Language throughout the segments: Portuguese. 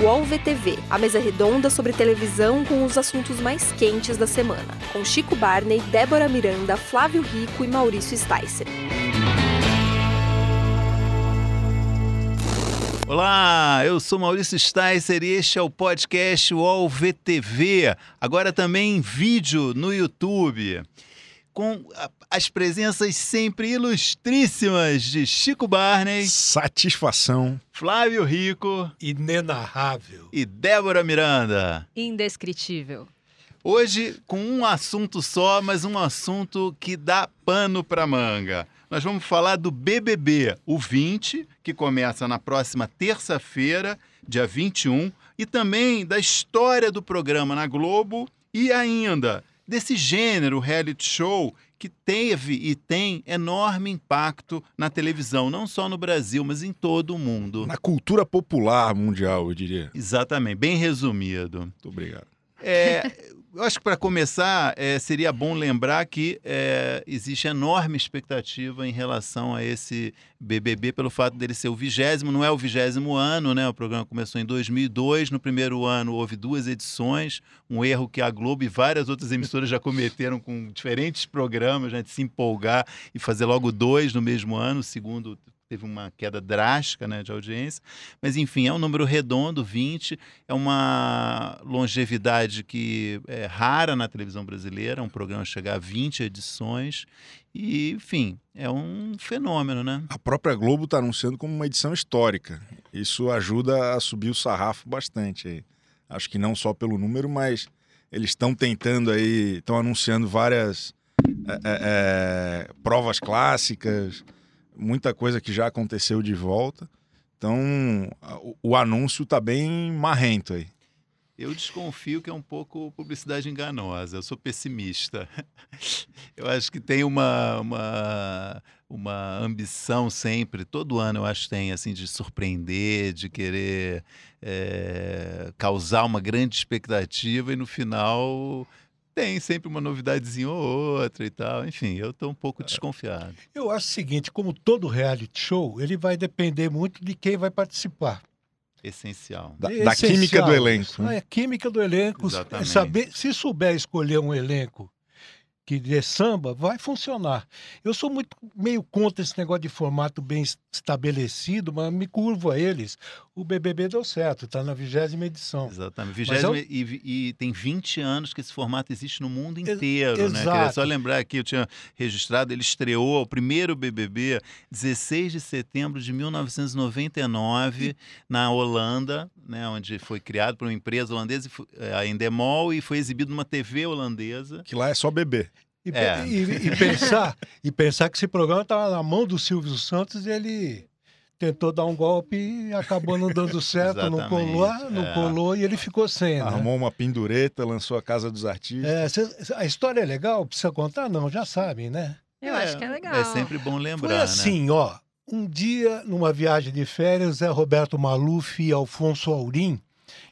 UOL VTV, a mesa redonda sobre televisão com os assuntos mais quentes da semana, com Chico Barney, Débora Miranda, Flávio Rico e Maurício Sticer. Olá, eu sou Maurício Sticer e este é o podcast UOL VTV, agora também em vídeo no YouTube com as presenças sempre ilustríssimas de Chico Barney. Satisfação. Flávio Rico. Inenarrável. E Débora Miranda. Indescritível. Hoje com um assunto só, mas um assunto que dá pano para manga. Nós vamos falar do BBB, o 20, que começa na próxima terça-feira, dia 21, e também da história do programa na Globo e ainda desse gênero reality show que teve e tem enorme impacto na televisão, não só no Brasil, mas em todo o mundo. Na cultura popular mundial, eu diria. Exatamente, bem resumido. Muito obrigado. É, eu acho que para começar, é, seria bom lembrar que é, existe enorme expectativa em relação a esse BBB pelo fato dele ser o vigésimo, não é o vigésimo ano, né? O programa começou em 2002, no primeiro ano houve duas edições, um erro que a Globo e várias outras emissoras já cometeram com diferentes programas, né? De se empolgar e fazer logo dois no mesmo ano, segundo teve uma queda drástica né, de audiência. Mas, enfim, é um número redondo, 20. É uma longevidade que é rara na televisão brasileira, um programa chegar a 20 edições. E, enfim, é um fenômeno, né? A própria Globo está anunciando como uma edição histórica. Isso ajuda a subir o sarrafo bastante. Acho que não só pelo número, mas eles estão tentando aí, estão anunciando várias é, é, provas clássicas, muita coisa que já aconteceu de volta. Então, o, anúncio está bem marrento aí. Eu desconfio que é um pouco publicidade enganosa. Eu sou pessimista. Eu acho que tem uma, uma, uma ambição sempre, todo ano eu acho que tem, assim, de surpreender, de querer é, causar uma grande expectativa e no final tem sempre uma novidadezinha ou outra e tal. Enfim, eu estou um pouco é. desconfiado. Eu acho o seguinte, como todo reality show, ele vai depender muito de quem vai participar. Essencial. Da, da química do elenco. Né? É, química do elenco. É saber, se souber escolher um elenco que de samba, vai funcionar. Eu sou muito meio contra esse negócio de formato bem estabelecido, mas me curvo a eles. O BBB deu certo, está na vigésima edição. Exatamente. Vigésima, eu... e, e, tem 20 anos que esse formato existe no mundo inteiro. Ex né? Queria só lembrar aqui, eu tinha registrado, ele estreou o primeiro BBB 16 de setembro de 1999 e... na Holanda, né, onde foi criado por uma empresa holandesa, a Endemol, e foi exibido numa TV holandesa. Que lá é só bebê. E, é. e, e, pensar, e pensar que esse programa estava na mão do Silvio Santos e ele tentou dar um golpe e acabou não dando certo, não colou, não é. colou e ele ficou sem. Né? Arrumou uma pendureta, lançou a Casa dos Artistas. É, cê, a história é legal, precisa contar? Não, já sabem, né? Eu é, acho que é legal. É sempre bom lembrar. Foi assim, né? ó. Um dia, numa viagem de férias, Zé Roberto Maluf e Alfonso Aurim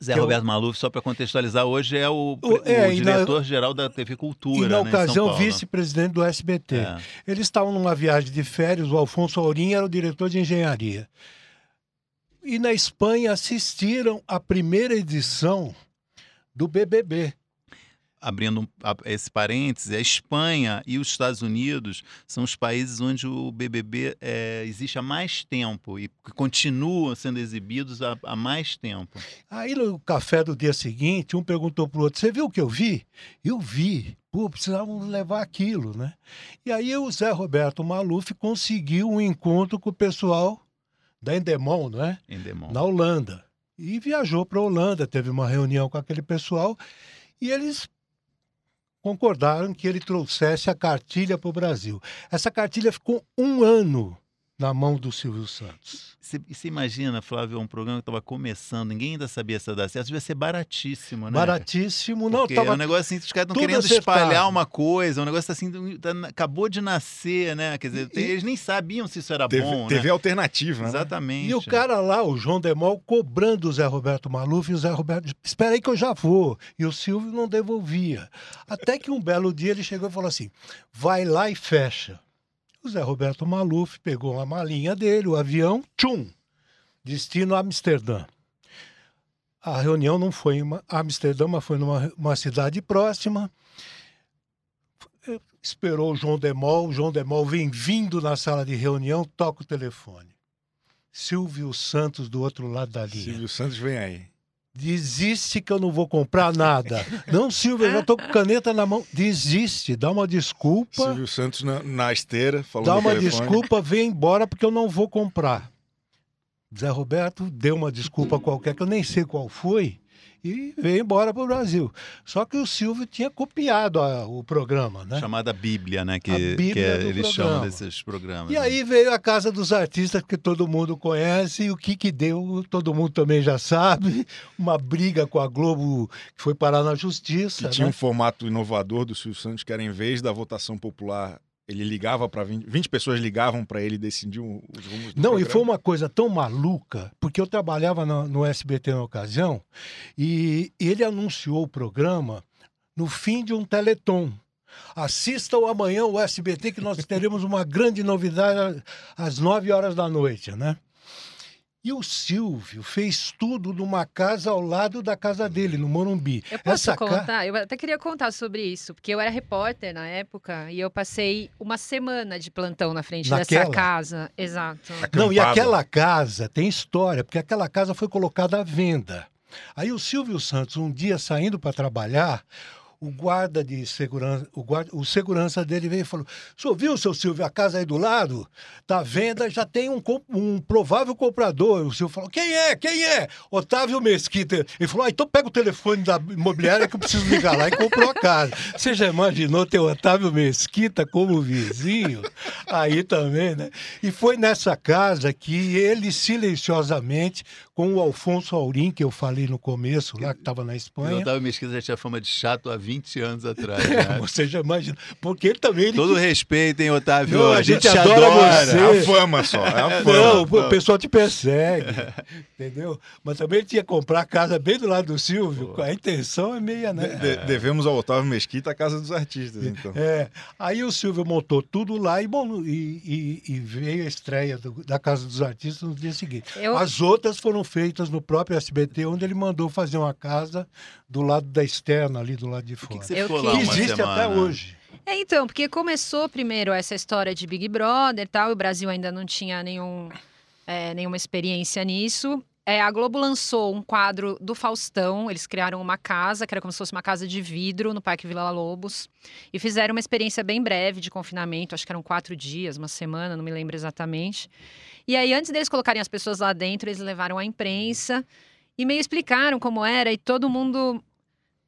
Zé Roberto. Maluf, só para contextualizar, hoje é o, o, é, o diretor-geral da TV Cultura. E na né, ocasião, vice-presidente do SBT. É. Eles estavam numa viagem de férias, o Alfonso Aurim era o diretor de engenharia. E na Espanha assistiram à primeira edição do BBB abrindo esse parênteses, a Espanha e os Estados Unidos são os países onde o BBB é, existe há mais tempo e continuam sendo exibidos há, há, mais tempo. Aí no café do dia seguinte, um perguntou para o outro: Você viu o que eu vi? Eu vi. Pô, precisavam levar aquilo, né? E aí o Zé Roberto Maluf conseguiu um encontro com o pessoal da Endemol, não é? Endemol. Na Holanda. E viajou para a Holanda, teve uma reunião com aquele pessoal e eles concordaram que ele trouxesse a cartilha para o Brasil. Essa cartilha ficou um ano na mão do Silvio Santos. Você imagina, Flávio, um programa que estava começando, ninguém ainda sabia se ia dar certo, devia ser baratíssimo, né? Baratíssimo, não. Porque tava é um negócio assim, os caras estão querendo acertado. espalhar uma coisa, um negócio assim, tá, acabou de nascer, né? Quer dizer, e, eles nem sabiam se isso era teve, bom, Teve né? alternativa, né? Exatamente. E o cara lá, o João Demol, cobrando o Zé Roberto Maluf, e o Zé Roberto, espera aí que eu já vou. E o Silvio não devolvia. Até que um belo dia ele chegou e falou assim, vai lá e fecha. O Zé Roberto Maluf pegou a malinha dele, o avião, tchum, destino Amsterdã. a reunião não foi em Amsterdã, mas foi numa uma cidade próxima. Esperou o João Demol, o João Demol vem vindo na sala de reunião, toca o telefone. Silvio Santos do outro lado da linha. Silvio Santos vem aí. Desiste que eu não vou comprar nada. não, Silvio, eu já tô com caneta na mão. Desiste, dá uma desculpa. Silvio Santos na, na esteira, falando Dá uma desculpa, vem embora porque eu não vou comprar. Zé Roberto deu uma desculpa qualquer, que eu nem sei qual foi, e veio embora para o Brasil. Só que o Silvio tinha copiado a, o programa, né? Chamada Bíblia, né? Que, A Bíblia que é- eles programa. chamam desses programas. E né? aí veio a Casa dos Artistas, que todo mundo conhece, e o que que deu, todo mundo também já sabe, uma briga com a Globo que foi parar na justiça, Que tinha um né? formato inovador do Silvio Santos, que era em vez da votação popular, ele ligava para 20, 20 pessoas ligavam para ele decidir os rumos Não, e programa. foi uma coisa tão maluca, porque eu trabalhava no, no SBT na ocasião, e ele anunciou o programa no fim de um teleton. Assistam amanhã o SBT, que nós teremos uma grande novidade às 9 horas da noite, né? E o Silvio fez tudo numa casa ao lado da casa dele, no Morumbi. Eu posso Essa ca- contar? Eu até queria contar sobre isso, porque eu era repórter na época e eu passei uma semana de plantão na frente Naquela? dessa casa. Exato. Não, e aquela casa tem história, porque aquela casa foi colocada à venda. Aí o Silvio Santos, um dia saindo para trabalhar, o guarda de segurança, o, guarda, o segurança dele veio e falou: O senhor viu, seu Silvio, a casa aí do lado? Tá venda, já tem um, um provável comprador. O Silvio falou: Quem é? Quem é? Otávio Mesquita. Ele falou: ah, então pega o telefone da imobiliária que eu preciso ligar lá e comprou a casa. Você já imaginou ter o Otávio Mesquita como vizinho? Aí também, né? E foi nessa casa que ele silenciosamente, com o Alfonso Aurim, que eu falei no começo, lá que estava na O Espanha. Otávio Mesquita já tinha fama de chato há 20 anos atrás. né? Você já imagina. Porque ele também. Ele Todo respeito, hein, Otávio? Não, a a gente, gente te adora adora. você. É a fama só, é a fama. Não, o pessoal te persegue, entendeu? Mas também ele tinha que comprar a casa bem do lado do Silvio, a intenção é meia, né? De- de- devemos ao Otávio Mesquita a Casa dos Artistas, então. É, aí o Silvio montou tudo lá e, bom, e, e- e veio a estreia do- da Casa dos Artistas no dia seguinte. Eu- As outras foram feitas no próprio SBT, onde ele mandou fazer uma casa do lado da externa, ali do lado de Fora. que, que você ficou que- lá uma existe semana? até hoje. É, então, porque começou primeiro essa história de Big Brother e tal, e o Brasil ainda não tinha nenhum, é, nenhuma experiência nisso. É, a Globo lançou um quadro do Faustão, eles criaram uma casa, que era como se fosse uma casa de vidro no Parque Vila Lobos, e fizeram uma experiência bem breve de confinamento, acho que eram quatro dias, uma semana, não me lembro exatamente. E aí, antes deles colocarem as pessoas lá dentro, eles levaram a imprensa e meio explicaram como era, e todo mundo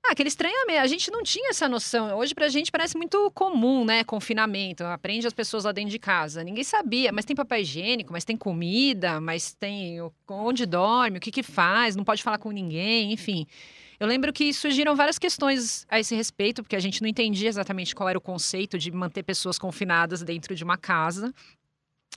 ah, aquele estranhamento. A gente não tinha essa noção. Hoje, pra gente, parece muito comum, né? Confinamento. Aprende as pessoas lá dentro de casa. Ninguém sabia. Mas tem papel higiênico, mas tem comida, mas tem onde dorme, o que que faz, não pode falar com ninguém, enfim. Eu lembro que surgiram várias questões a esse respeito, porque a gente não entendia exatamente qual era o conceito de manter pessoas confinadas dentro de uma casa.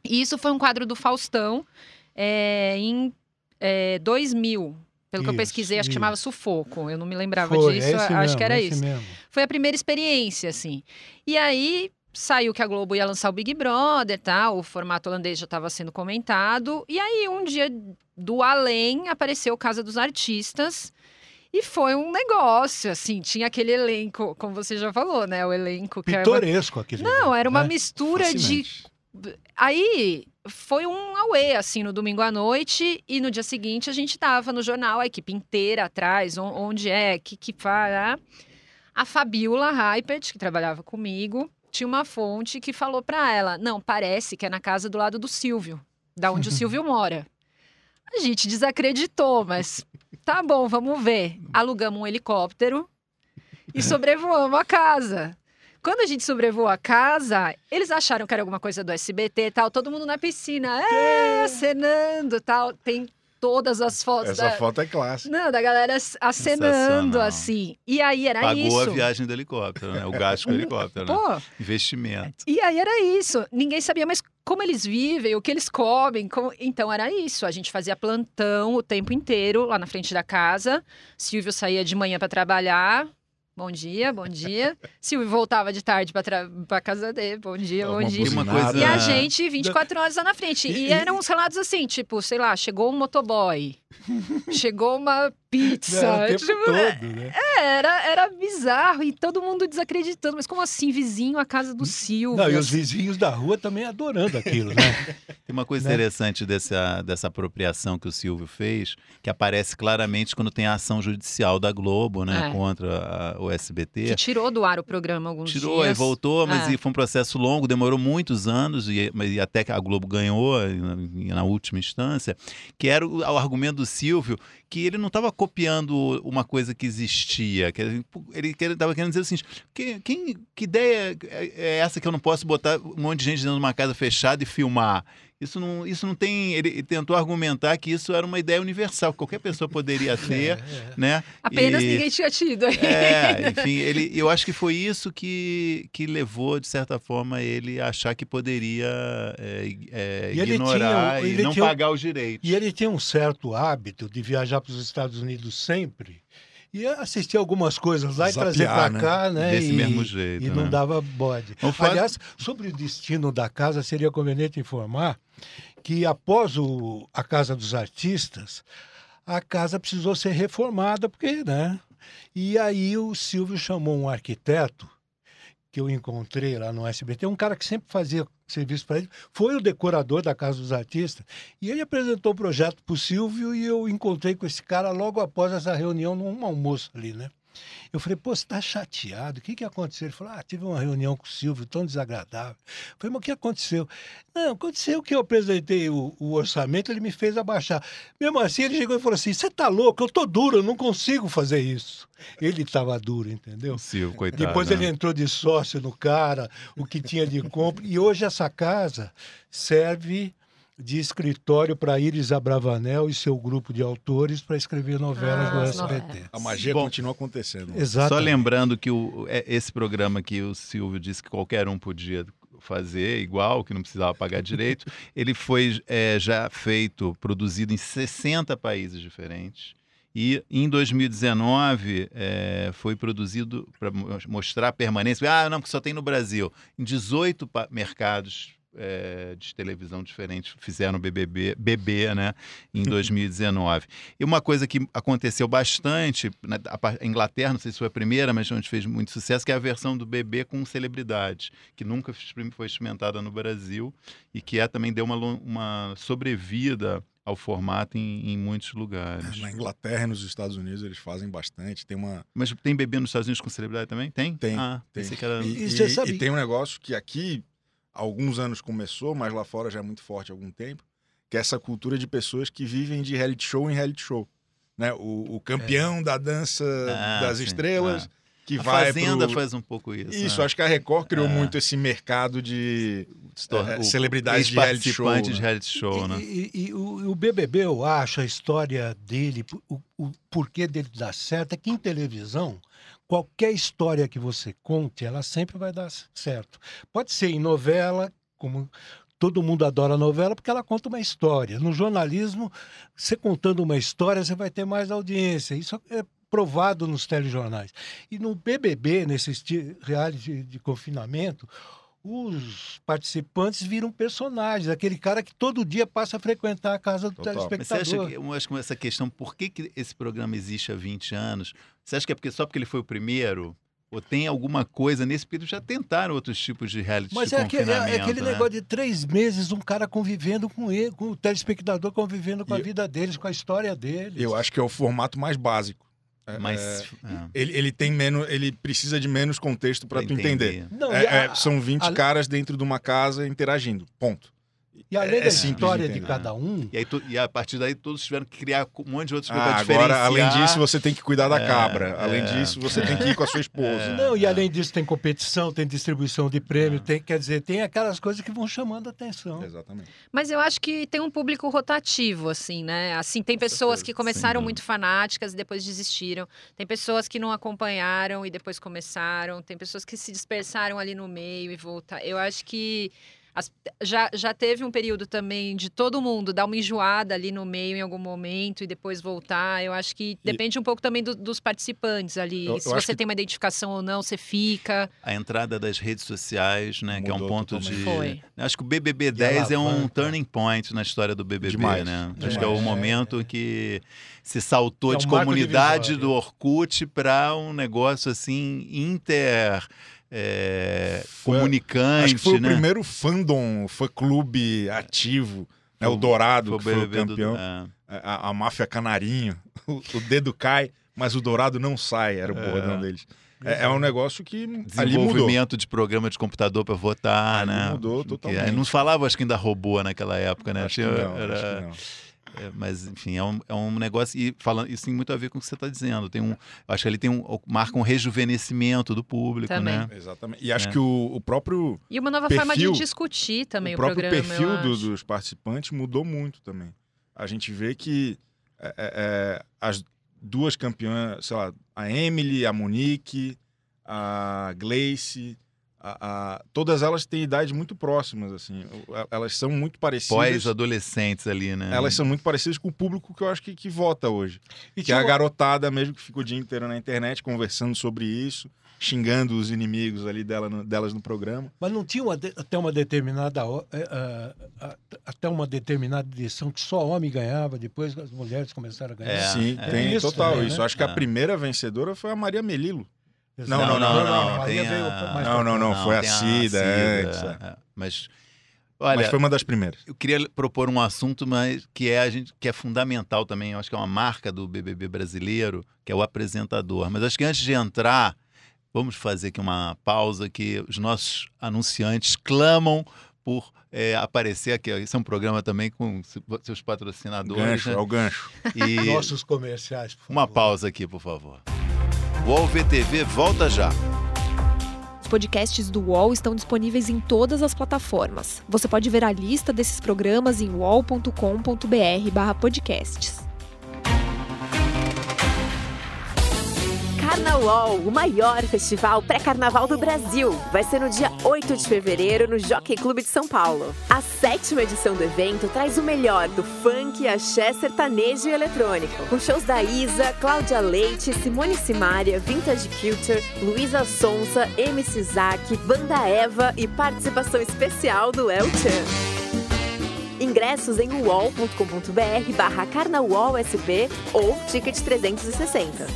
E isso foi um quadro do Faustão é, em é, 2000. Pelo que eu Isso, pesquisei, acho que isso. chamava Sufoco. Eu não me lembrava Foi, disso. é acho mesmo, que era esse isso. mesmo. Foi a primeira experiência, assim. E aí saiu que a Globo ia lançar o Big Brother, tá? O formato holandês já estava sendo comentado. E aí, um dia do além, apareceu Casa dos Artistas. E foi um negócio, assim, tinha aquele elenco, como você já falou, né? O elenco que era uma... Pitoresco aquele. Não, era uma né? mistura de Fascinante. Aí foi um auê, assim, no domingo à noite, e no dia seguinte a gente tava no jornal, a equipe inteira atrás, on- onde é, que que né? A Fabiola Hypert, que trabalhava comigo, tinha uma fonte que falou pra ela: não, parece que é na casa do lado do Silvio, da onde o Silvio mora. A gente desacreditou, mas tá bom, vamos ver. Alugamos um helicóptero e sobrevoamos a casa. Quando a gente sobrevoou a casa, eles acharam que era alguma coisa do SBT e tal, todo mundo na piscina, é, acenando e tal. Tem todas as fotos Essa da, foto é clássica. não, da galera acenando assim. E aí era Pagou isso. a viagem do helicóptero, né? O gasto com o helicóptero, né? Pô, Investimento. e aí era isso. Ninguém sabia mais como eles vivem, o que eles comem. como- Então era isso. A gente fazia plantão o tempo inteiro lá na frente da casa. Silvio saía de manhã para trabalhar. Bom dia, bom dia. Silvio voltava de tarde para casa dele. Bom dia, bom dia. Coisa- E a gente 24 horas lá na frente. E, E- eram uns relatos assim, tipo, sei lá, chegou um motoboy. chegou uma pizza. Tempo tipo, todo, né? É, era, era bizarro e todo mundo desacreditando. Mas como assim, vizinho, a casa do Silvio? Não, e os vizinhos da rua também adorando aquilo, né? Tem uma coisa né? interessante dessa, dessa apropriação que o Silvio fez, que aparece claramente quando tem a ação judicial da Globo, né, é. contra a, o SBT. Que tirou do ar o programa alguns tirou, dias. Tirou e voltou, mas é. foi um processo longo, demorou muitos anos, e, e até que a Globo ganhou na, na última instância, que era o, o argumento do Silvio que ele não estava copiando uma coisa que existia. Que ele estava querendo dizer o seguinte: quem, quem, que ideia é, é essa que eu não posso botar um monte de gente dentro de uma casa fechada e filmar? Isso não, isso não tem. Ele tentou argumentar que isso era uma ideia universal, que qualquer pessoa poderia ter, é, é. né? Apenas e, ninguém tinha tido. É, enfim, ele, eu acho que foi isso que, que levou, de certa forma, ele a achar que poderia é, é ignorar tinha, e não tinha, pagar os direitos. E ele tinha um certo hábito de viajar para os Estados Unidos sempre e assistir algumas coisas lá Zapiar, e trazer para né? cá, né? Desse e, mesmo jeito. E né? não dava bode. Aliás, sobre o destino da casa, seria conveniente informar que após o, a Casa dos Artistas, a casa precisou ser reformada, porque, né? E aí o Silvio chamou um arquiteto que eu encontrei lá no SBT, um cara que sempre fazia serviço para ele, foi o decorador da Casa dos Artistas. E ele apresentou o projeto para o Silvio e eu encontrei com esse cara logo após essa reunião num almoço ali, né? Eu falei, pô, você está chateado? O que, que aconteceu? Ele falou, ah, tive uma reunião com o Silvio tão desagradável. Eu falei, mas o que aconteceu? Não, aconteceu que eu apresentei o, o, orçamento, ele me fez abaixar. Mesmo assim, ele chegou e falou assim: você tá louco, eu tô duro, eu não consigo fazer isso. Ele estava duro, entendeu? Silvio, coitado. Depois ele né? entrou de sócio no cara, o que tinha de compra. E hoje essa casa serve de escritório para Iris Abravanel e seu grupo de autores para escrever novelas ah, do SBT. Novelas. A magia Bom, continua acontecendo. Exato. Só lembrando que o, é, esse programa que o Silvio disse que qualquer um podia fazer igual, que não precisava pagar direito, ele foi é, já feito, produzido em 60 países diferentes. E em 2019 é, foi produzido para mostrar a permanência. Ah, não, que só tem no Brasil. Em 18 mercados é, de televisão diferentes fizeram BBB, BB, né, em 2019. e uma coisa que aconteceu bastante, na a Inglaterra, não sei se foi a primeira, mas onde fez muito sucesso, que é a versão do BB com celebridades, que nunca foi experimentada no Brasil e que é também deu uma, uma sobrevida ao formato em, em, muitos lugares. Na Inglaterra e nos Estados Unidos eles fazem bastante. Tem uma. Mas tem bebê nos Estados Unidos com celebridade também? Tem? Tem. Ah, tem. Era... E, e, e, e, tem um negócio que aqui alguns anos começou, mas lá fora já é muito forte há algum tempo, que é essa cultura de pessoas que vivem de reality show em reality show. Né? O, o campeão é. da dança ah, das sim. estrelas. Ah. Que a vai Fazenda pro... faz um pouco isso. Isso, né? acho que a Record criou é. muito esse mercado de é, celebridades de reality show. de né? reality show, né? E, e, e o, o, BBB, eu acho, a história dele, o, o porquê dele dar certo, é que em televisão qualquer história que você conte, ela sempre vai dar certo. Pode ser em novela, como todo mundo adora novela porque ela conta uma história. No jornalismo, você contando uma história, você vai ter mais audiência. Isso é provado nos telejornais. E no BBB, nesse reality de confinamento, os participantes viram personagens, aquele cara que todo dia passa a frequentar a casa do Total. telespectador. Mas você acha que, eu acho que essa questão, por que, que esse programa existe há 20 anos? Você acha que é porque, só porque ele foi o primeiro? Ou tem alguma coisa nesse período? Já tentaram outros tipos de reality Mas de é, aquele, é aquele né? negócio de três meses, um cara convivendo com ele, com o telespectador convivendo com e a vida deles, com a história deles. Eu acho que é o formato mais básico. É, Mas é, é. Ele, ele tem menos, ele precisa de menos contexto para tu entender. Não, é, a, são 20 a, caras dentro de uma casa interagindo. Ponto. E além é, da história de, de cada um. E, aí, e, a partir daí todos tiveram que criar um monte de outras coisas ah, Agora, além disso, você tem que cuidar da é, cabra. Além é, disso, você tem que ir com a sua esposa. Não, e além disso, tem competição, tem distribuição de prêmio, tem, quer dizer, tem aquelas coisas que vão chamando a atenção. Exatamente. Mas eu acho que tem um público rotativo, assim, né? Assim, tem pessoas que começaram muito fanáticas e depois desistiram. Tem pessoas que não acompanharam e depois começaram. Tem pessoas que se dispersaram ali no meio e voltaram. Eu acho que As, já, já teve um período também de todo mundo dar uma enjoada ali no meio em algum momento e depois voltar. Eu acho que depende e... um pouco também do, dos participantes ali. Eu, Se eu você que... tem uma identificação ou não, você fica. A entrada das redes sociais, né? Mudou que é um ponto de. Foi. Acho que o BBB 10 é um turning point na história do BBB, Demais. né? Demais. Acho que é o momento que se saltou é um de comunidade do Orkut para um negócio assim inter é, foi, comunicante. Acho que foi né? o primeiro fandom, fã-clube ativo. Né? O Dourado, foi que foi o campeão. Do, é. a, a, máfia Canarinho. O, o, dedo cai, mas o Dourado não sai, era o é. bordão deles. É, é, um negócio que desenvolvimento de programa de computador para votar, ali né? Mudou totalmente. não falava, acho que ainda robô naquela época, né? Acho que não, era... acho que não. É, mas, enfim, é um, é um negócio. E falando, isso tem muito a ver com o que você está dizendo. Tem um, acho que ele tem um, marca um rejuvenescimento do público, também. né? Exatamente. E acho é. que o, o, próprio. E uma nova perfil, forma de discutir também o, o próprio programa. perfil do, dos participantes mudou muito também. A gente vê que é, é, é, as duas campeãs, sei lá, a Emily, a Monique, a Gleice a, a, todas elas têm idades muito próximas, assim. Elas são muito parecidas. Pós-adolescentes ali, né? Elas são muito parecidas com o público que eu acho que, que vota hoje. E que é a garotada mesmo que fica o dia inteiro na internet conversando sobre isso, xingando os inimigos ali dela no, delas no programa. Mas não tinha uma, até uma determinada uh, uh, até uma determinada edição que só homem ganhava, depois as mulheres começaram a ganhar. É, Sim, é. tem isso total também, isso. Né? Acho que a é. primeira vencedora foi a Maria Melilo. Não, não, não, não. Não, não, não, não, foi a Cida antes. Mas Olha, mas foi uma das primeiras. Eu queria propor um assunto, mas que é a gente que é fundamental também. Eu acho que é uma marca do BBB brasileiro, que é o apresentador. Mas acho que antes de entrar, vamos fazer aqui uma pausa que os nossos anunciantes clamam por é, aparecer aqui. Esse é um programa também com seus patrocinadores. Gancho, né? é o gancho. E... Nossos comerciais. Uma pausa aqui, por favor. UOL VTV volta já. Os podcasts do UOL estão disponíveis em todas as plataformas. Você pode ver a lista desses programas em uol.com.br/podcasts. Carnaval, o maior festival pré-carnaval do Brasil. Vai ser no dia 8 de fevereiro no Jockey Clube de São Paulo. A sétima edição do evento traz o melhor do funk, axé, sertanejo e eletrônico. Com shows da Isa, Cláudia Leite, Simone Simaria, Vintage Culture, Luísa Sonsa, MC Zack, Banda Eva e participação especial do El Chan. Ingressos em uol.com.br barra carnavalsp ou ticket 360.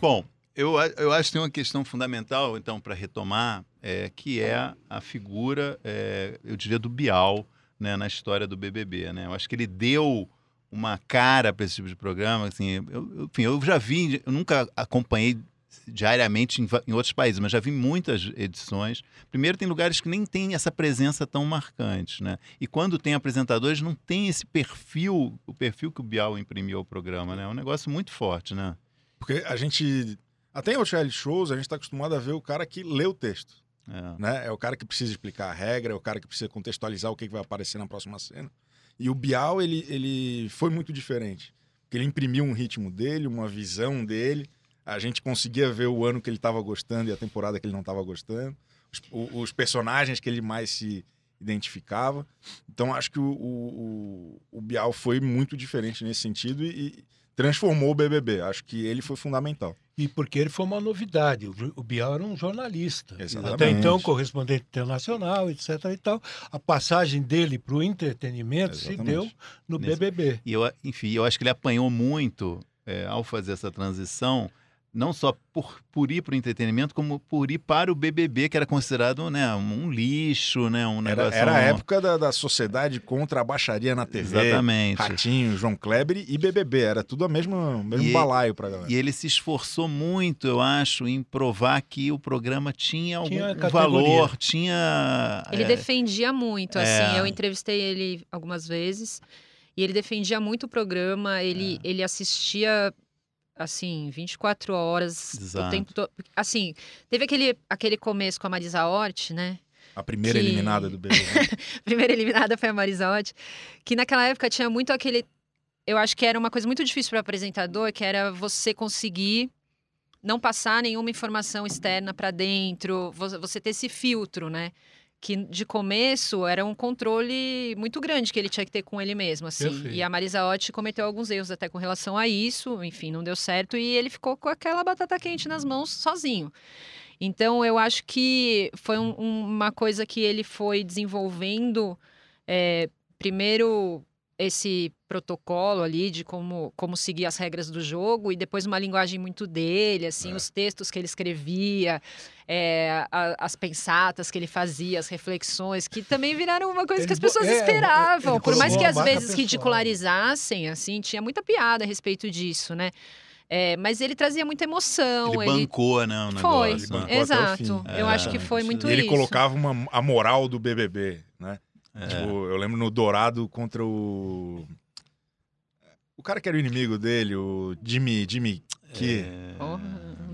Bom, eu, eu acho que tem uma questão fundamental, então, para retomar, é, que é a figura, é, eu diria, do Bial né, na história do BBB. Né? Eu acho que ele deu uma cara para esse tipo de programa. Assim, eu, enfim, eu já vi, eu nunca acompanhei diariamente em, em, outros países, mas já vi muitas edições. Primeiro, tem lugares que nem tem essa presença tão marcante, né? E quando tem apresentadores, não tem esse perfil, o perfil que o Bial imprimiu ao programa, né? É um negócio muito forte, né? Porque a gente até em outros shows, a gente está acostumado a ver o cara que lê o texto. É. Né? é o cara que precisa explicar a regra, é o cara que precisa contextualizar o que vai aparecer na próxima cena. E o Bial, ele, ele foi muito diferente. Porque ele imprimiu um ritmo dele, uma visão dele. A gente conseguia ver o ano que ele estava gostando e a temporada que ele não estava gostando. Os, os, personagens que ele mais se identificava. Então, acho que o, o, o Bial foi muito diferente nesse sentido e, transformou o BBB. Acho que ele foi fundamental. E porque ele foi uma novidade. O Bial era um jornalista. Exatamente. Até então, correspondente internacional, etc. e tal. A passagem dele para o entretenimento Exatamente. se deu no Nesse... BBB. E eu, enfim, eu acho que ele apanhou muito é, ao fazer essa transição não só por, por ir para o entretenimento, como por ir para o BBB, que era considerado né, um lixo, né, um negócio... Era, era a época da, da sociedade contra a baixaria na TV. Exatamente. Ratinho, João Kleber e BBB, era tudo o mesmo, mesmo e balaio para galera. E ele se esforçou muito, eu acho, em provar que o programa tinha algum tinha valor, tinha... Ele é... defendia muito, assim, é... eu entrevistei ele algumas vezes... E ele defendia muito o programa, ele, é. ele assistia assim, 24 horas Exato. o tempo todo. Assim, teve aquele, aquele começo com a Marisa Hort, né? A primeira que... eliminada do BBB. a primeira eliminada foi a Marisa Hort, que naquela época tinha muito aquele eu acho que era uma coisa muito difícil para o apresentador, que era você conseguir não passar nenhuma informação externa para dentro, você ter esse filtro, né? Que de começo era um controle muito grande que ele tinha que ter com ele mesmo, assim. Perfeito. E a Marisa Hort cometeu alguns erros até com relação a isso, enfim, não deu certo e ele ficou com aquela batata quente nas mãos sozinho. Então eu acho que foi um- uma coisa que ele foi desenvolvendo é, primeiro esse protocolo ali de como, como seguir as regras do jogo e depois uma linguagem muito dele, assim, É. os textos que ele escrevia, é, a- as pensatas que ele fazia, as reflexões, que também viraram uma coisa Ele que as pessoas é, esperavam. ele Por mais que às vezes pessoal. ridicularizassem, assim, tinha muita piada a respeito disso, né? É, mas ele trazia muita emoção. Ele ele bancou, né, o foi. Ele bancou exato. Eu É, acho que foi muito E ele isso. colocava uma, a moral do BBB, né? É. Tipo, eu lembro no Dourado contra o. O cara que era o inimigo dele, o Jimmy. Jimmy. Que. É.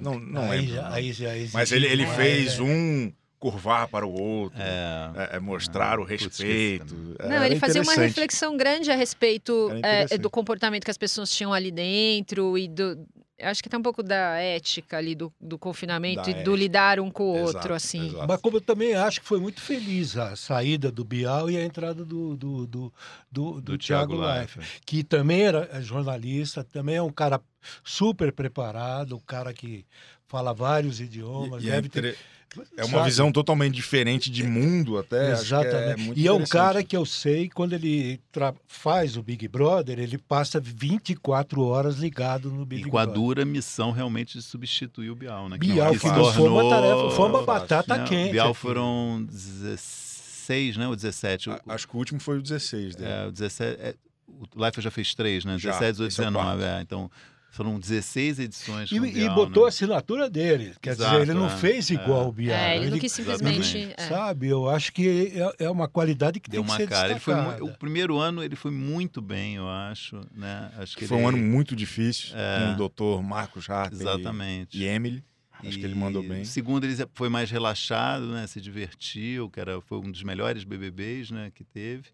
Não, não aí, lembro. já, não. aí já existe Mas ele, ele fez né? um curvar para o outro, É. é, é mostrar o Putz, respeito. Não, ele fazia uma reflexão grande a respeito é, do comportamento que as pessoas tinham ali dentro e do. Eu Acho que tem um pouco da ética ali do, do confinamento Da e do ética. lidar um com o Exato, outro, assim. exato. Mas como eu também acho que foi muito feliz a saída do Bial e a entrada do, do, do, do, do Thiago Leifert, Leifert. que também era jornalista, também é um cara super preparado, um cara que fala vários idiomas, E- e é deve ter... É uma sabe? visão totalmente diferente de mundo, até. é Exatamente. muito e é um cara que eu sei, quando ele tra- faz o Big Brother, ele passa 24 horas ligado no Big E com a Brother. dura missão realmente de substituir o Bial, né? Que não- Bial, que não foi uma tornou- tarefa, foi uma batata né? quente. O Bial foram 16, né? Ou 17. O, A- Acho que o último foi o 16 dele. é, o 17 é, o Leifert já fez três, né? Já, 17, 18, esse é o 19. quarto. É, então, foram 16 edições. E, e Bial, botou a né? assinatura dele. Quer Exato, dizer, ele não é, fez igual é. o Bial. É, ele não ele, quis simplesmente. é. Sabe, eu acho que é, é uma qualidade que Deu tem que uma ser cara. Ele foi o primeiro ano ele foi muito bem, eu acho. Né? acho que Foi um ele- ano muito difícil É. com o doutor Marcos Harper e- Exatamente. e Emily. Acho que ele mandou bem. Segundo ele foi mais relaxado, né? Se divertiu, que era, foi um dos melhores BBBs, né? Que teve.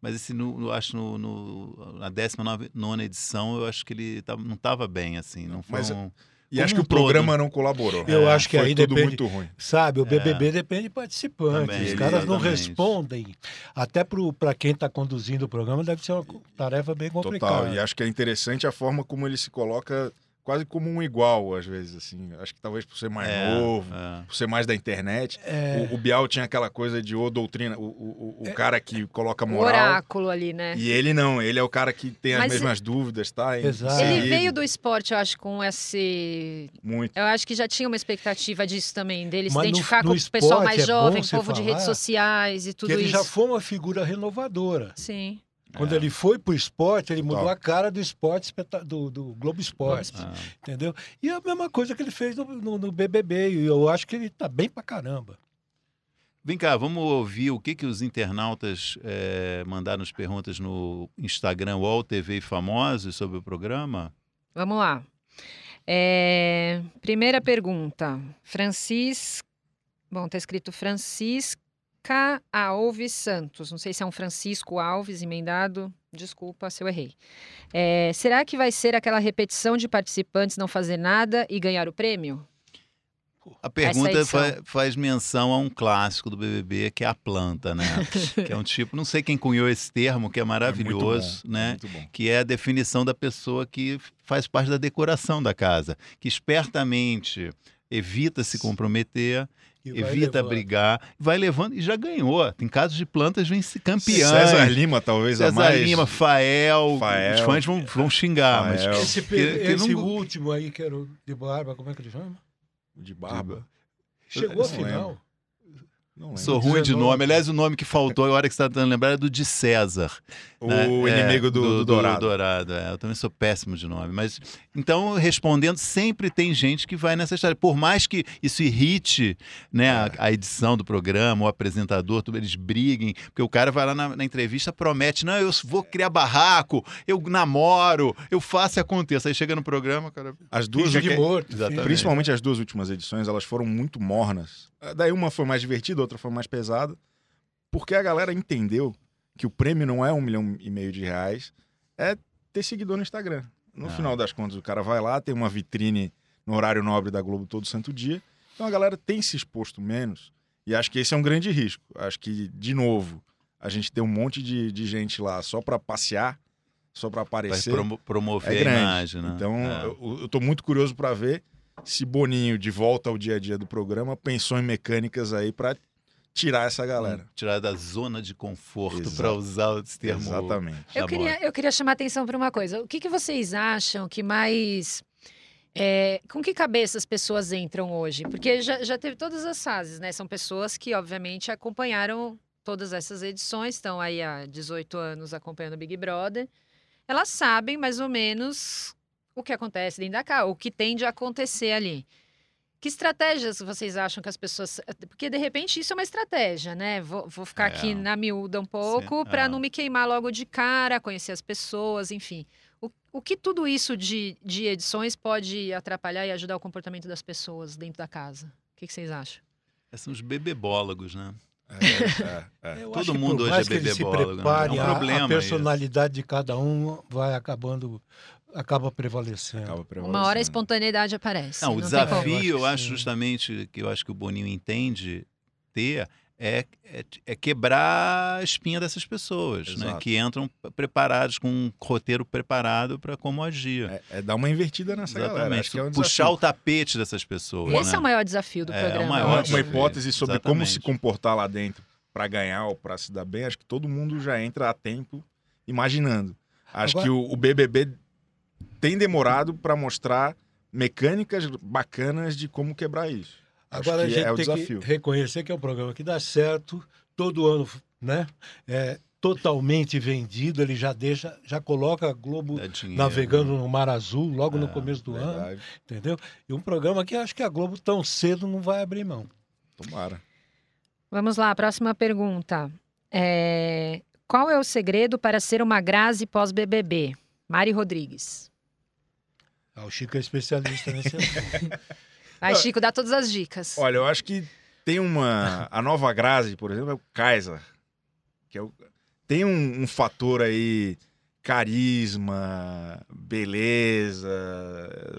Mas esse, no, no- acho no, no, na 19 edição, eu acho que ele tava, não estava bem, assim. Não foi Mas um... E acho que um o programa não colaborou. Eu É, acho que Foi aí tudo depende. muito ruim. Sabe, o BBB depende de participante. Também, Os caras não respondem. Até para quem está conduzindo o programa, deve ser uma tarefa bem complicada. Total. E acho que é interessante a forma como ele se coloca quase como um igual, às vezes, assim. Acho que talvez por ser mais é, novo, é. por ser mais da internet. É, O, o Bial tinha aquela coisa de ô doutrina, o, o, o- o cara que coloca O moral. oráculo ali, né? E ele não, ele é o cara que tem as Mas mesmas dúvidas, tá? Exato. Ele veio do esporte, eu acho, com esse. Muito. Eu acho que já tinha uma expectativa disso também, dele se Mas no- identificar no com o pessoal esporte mais é jovem, povo de redes sociais e tudo que ele isso. já foi uma figura renovadora. Sim. Quando É. ele foi pro esporte, ele mudou Total. a cara do esporte do, do Globo Esporte, Ah. entendeu? E é a mesma coisa que ele fez no, no- no BBB, e eu acho que ele tá bem pra caramba. Vem cá, vamos ouvir o que, que os internautas eh, mandaram nas perguntas no Instagram UOL TV Famosos sobre o programa? Vamos lá. É, Primeira pergunta. Francis. Bom, tá escrito Francisca Alves Santos. Não sei se é um Francisco Alves emendado. Desculpa se eu errei. É, Será que vai ser aquela repetição de participantes não fazer nada e ganhar o prêmio? A pergunta fa- faz menção a um clássico do BBB, que é a planta, né? que é um tipo, não sei quem cunhou esse termo, que é É muito maravilhoso, bom, é né? Muito bom. que é a definição da pessoa que faz parte da decoração da casa, que espertamente evita se comprometer, E evita levando. brigar, vai levando e já ganhou. Tem casos de plantas vence campeãs. César Lima, talvez a César mais. Lima, Fael, Fael. os fãs vão, vão xingar, mas. Esse, Que- que esse não- último aí, que era o de barba, como é que ele chama? De barba. Chegou ao não final. lembro. Sou ruim de 19. nome. Aliás, o nome que faltou agora que você está tentando lembrar é do de César. O né? É, inimigo do, do Dourado. Dourado, é. Eu também sou péssimo de nome. Mas, então, respondendo, sempre tem gente que vai nessa história. Por mais que isso irrite né, a, É. a edição do programa, o apresentador, eles briguem, porque o cara vai lá na, na entrevista, promete, não, eu vou criar barraco, eu namoro, eu faço e aconteça. Aí chega no programa, cara... As duas, Finge que- morto. Principalmente as duas últimas edições, elas foram muito mornas. Daí uma foi mais divertida, outra foi mais pesada, porque a galera entendeu que o prêmio não é um milhão e meio de reais, é ter seguidor no Instagram. No Ah. final das contas, o cara vai lá, tem uma vitrine no horário nobre da Globo todo santo dia. Então a galera tem se exposto menos E acho que esse é um grande risco. Acho que, de novo, a gente tem um monte de, de gente lá só para passear, só para aparecer. Vai promover é a imagem, né? Então, é. eu, estou muito curioso para ver se Boninho, de volta ao dia a dia do programa, pensou em mecânicas aí para tirar essa galera. Hum, tirar da zona de conforto, para usar esse termo. Exatamente. Eu queria, eu queria chamar atenção para uma coisa. O que, que vocês acham que mais. É, com que cabeça as pessoas entram hoje? Porque já, já teve todas as fases, né? São pessoas que, obviamente, acompanharam todas essas edições, estão aí há 18 anos acompanhando o Big Brother. Elas sabem mais ou menos o que acontece dentro da casa, o que tende a acontecer ali. Que estratégias vocês acham que as pessoas. Porque de repente isso é uma estratégia, né? Vou, vou ficar é. aqui na miúda um pouco para é. não me queimar logo de cara, conhecer as pessoas, enfim. O, o que tudo isso de, de edições pode atrapalhar e ajudar o comportamento das pessoas dentro da casa? O que, que vocês acham? Esses são os bebebólogos, né? É, é, é. Todo mundo hoje é bebebólogo. Né? É um problema a personalidade isso. de cada um vai acabando acaba prevalecendo. acaba prevalecendo. Uma hora a espontaneidade aparece. Não, o desafio, eu acho justamente que eu acho que o Boninho entende ter é, é, é, quebrar a espinha dessas pessoas, né? que entram preparados, com um roteiro preparado para como agir. É, é, dar uma invertida nessa Exatamente. galera. É um Puxar o tapete dessas pessoas. Esse né? é o maior desafio do programa. Maior uma hipótese sobre Exatamente. como se comportar lá dentro para ganhar ou para se dar bem, acho que todo mundo já entra a tempo imaginando. Acho Agora... que o, o BBB tem demorado para mostrar mecânicas bacanas de como quebrar isso. Agora a gente é tem desafio. que reconhecer que é um programa que dá certo, todo ano, né? É totalmente vendido, ele já deixa, já coloca a Globo dinheiro, navegando né? no Mar Azul logo é, no começo do verdade. ano, entendeu? E um programa que acho que a Globo tão cedo não vai abrir mão. Tomara. Vamos lá, próxima pergunta. É... Qual é o segredo para ser uma Grazi pós-BBB? Mari Rodrigues. Ah, o Chico é especialista nesse assunto. Vai, Chico, dá todas as dicas. Olha, eu acho que tem uma. A nova Grazi, por exemplo, é o Kaiser. Que é o... Tem um, um fator aí carisma, beleza,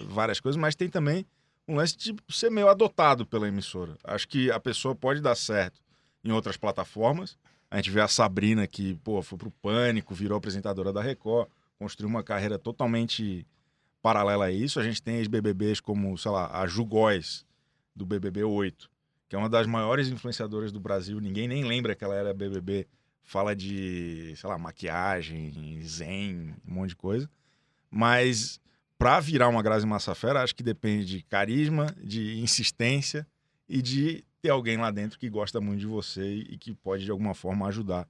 várias coisas, mas tem também um lance de ser meio adotado pela emissora. Acho que a pessoa pode dar certo em outras plataformas. A gente vê a Sabrina que, pô, foi pro Pânico, virou apresentadora da Record, construiu uma carreira totalmente paralela a isso, a gente tem ex-BBBs como, sei lá, a Ju Góes, do BBB 8, que é uma das maiores influenciadoras do Brasil. Ninguém nem lembra que ela era BBB. Fala de, sei lá, maquiagem, zen, um monte de coisa. Mas para virar uma Grazi Massafera, acho que depende de carisma, de insistência e de ter alguém lá dentro que gosta muito de você e que pode, de alguma forma, ajudar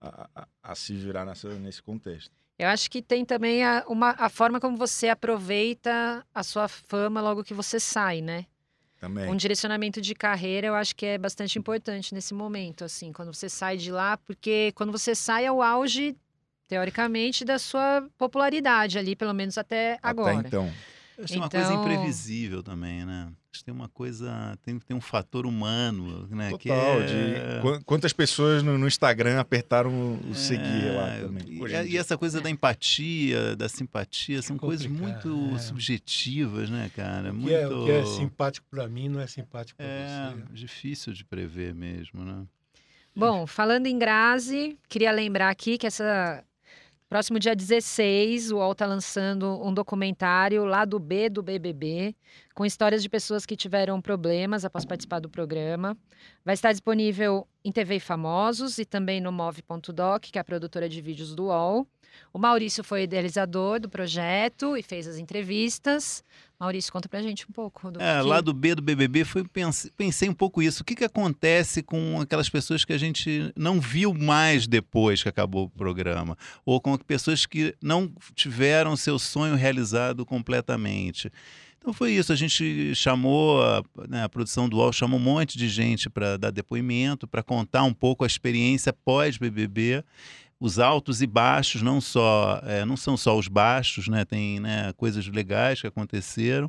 a, a, a se virar nessa, nesse contexto. Eu acho que tem também a, uma, a forma como você aproveita a sua fama logo que você sai, né? Também. Um direcionamento de carreira eu acho que é bastante importante nesse momento, assim, quando você sai de lá, porque quando você sai é o auge, teoricamente, da sua popularidade ali, pelo menos até, até agora. então. Isso é uma coisa então imprevisível também, né? Acho que tem uma coisa, tem, tem um fator humano, né? Total, que é... de quantas pessoas no, no Instagram apertaram o é... seguir lá também. E, e, essa coisa da empatia, da simpatia, são coisas muito é. subjetivas, né, cara? O que, muito... é, o que é simpático para mim não é simpático para é, você. É difícil de prever mesmo, né? Bom, falando em Grazi, queria lembrar aqui que essa Próximo dia 16, o UOL está lançando um documentário lá do B do BBB, com histórias de pessoas que tiveram problemas após participar do programa. Vai estar disponível em TV Famosos e também no Move.doc, que é a produtora de vídeos do UOL. O Maurício foi idealizador do projeto e fez as entrevistas. Maurício, conta pra gente um pouco. Do é, que... lá do B do BBB, foi, pensei, pensei um pouco isso. O que, que acontece com aquelas pessoas que a gente não viu mais depois que acabou o programa? Ou com pessoas que não tiveram seu sonho realizado completamente? Então foi isso, a gente chamou, a, né, a produção do UOL chamou um monte de gente para dar depoimento, para contar um pouco a experiência pós-BBB os altos e baixos, não só é, não são só os baixos, né? Tem né, coisas legais que aconteceram.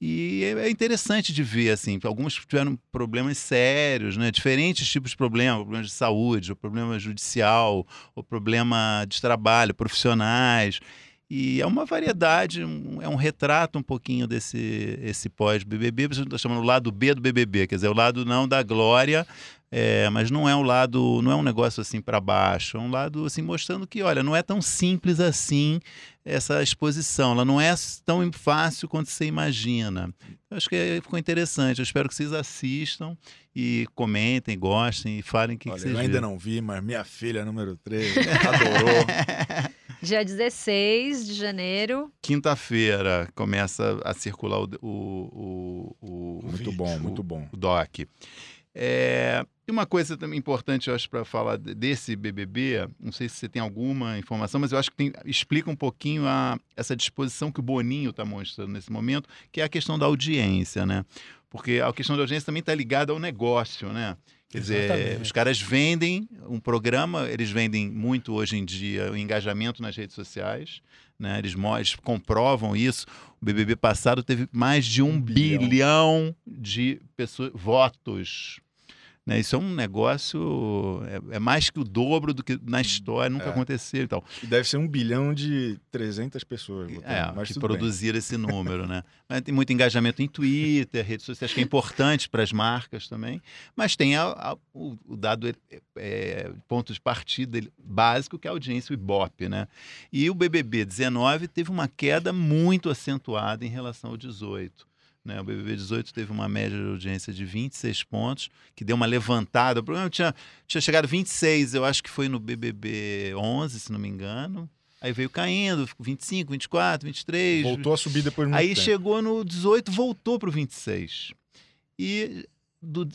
E é, é interessante de ver, assim, alguns tiveram problemas sérios, né? Diferentes tipos de problemas, problemas de saúde, o problema judicial, o problema de trabalho, profissionais. E é uma variedade, é um retrato um pouquinho desse esse pós-BBB, você está chamando o lado B do BBB, quer dizer, o lado não da glória, é, mas não é um lado, não é um negócio assim para baixo, é um lado assim mostrando que, olha, não é tão simples assim essa exposição, ela não é tão fácil quanto você imagina. Eu acho que ficou interessante, eu espero que vocês assistam e comentem, gostem e falem o que, olha, que vocês Eu ainda viram. não vi, mas minha filha número 3 adorou. Dia 16 de janeiro. Quinta-feira começa a circular o, o, o, o muito bom, muito bom. o doc. É, e uma coisa também importante, eu acho, para falar desse BBB, não sei se você tem alguma informação, mas eu acho que tem, explica um pouquinho a, essa disposição que o Boninho está mostrando nesse momento, que é a questão da audiência, né? Porque a questão da audiência também está ligada ao negócio, né? Quer dizer, Exatamente. os caras vendem um programa, eles vendem muito hoje em dia o engajamento nas redes sociais, né? Eles, eles comprovam isso. O BBB passado teve mais de um, Um bilhão. bilhão de pessoas, votos. Né? Isso é um negócio, é, é mais que o dobro do que na história, nunca É. aconteceu e tal. E deve ser um bilhão de 300 pessoas. É, mas que tudo bem. produziram esse número, né? Mas tem muito engajamento em Twitter, redes sociais, que é importante para as marcas também. Mas tem a- a- o, o dado é, é, ponto de partida básico, que é a audiência, o Ibope, né? E o BBB 19 teve uma queda muito acentuada em relação ao 18. Né? O BBB 18 teve uma média de audiência de 26 pontos, que deu uma levantada. O programa tinha, tinha chegado 26, eu acho que foi no BBB 11, se não me engano. Aí veio caindo, 25, 24, 23. Voltou a subir depois de muito Aí tempo. chegou no 18, voltou para o 26. E do,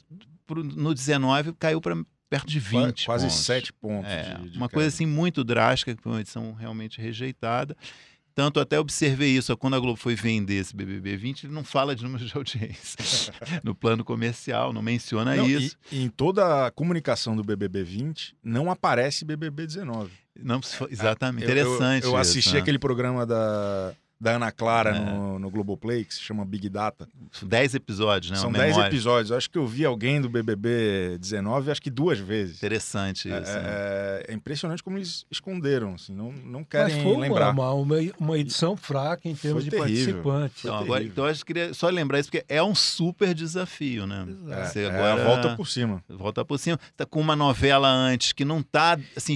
pro- no 19 caiu para perto de 20 Quase pontos. 7 pontos. É, de- de uma queda. coisa assim muito drástica, que foi uma edição realmente rejeitada. Tanto até observei isso, quando a Globo foi vender esse BBB 20, ele não fala de números de audiência no plano comercial, não menciona Não, isso. E, em toda a comunicação do BBB 20, não aparece BBB 19. Não, for- exatamente, Eu- eu- interessante Eu, isso, assisti né? aquele programa da, da Ana Clara É. no, no Globoplay, que se chama Big Data. 10 episódios, né? São uma 10 memória. episódios. Eu acho que eu vi alguém do BBB 19, acho que duas vezes. Interessante isso. É, né? é- é impressionante como eles esconderam, assim, não, não Mas querem foi uma, lembrar. uma, uma, uma edição fraca em termos Foi de terrível. participantes. Então, Foi agora, então, eu acho que queria só lembrar isso, porque é um super desafio, né? É, Você é agora volta por cima. volta por cima. Tá com uma novela antes que não tá assim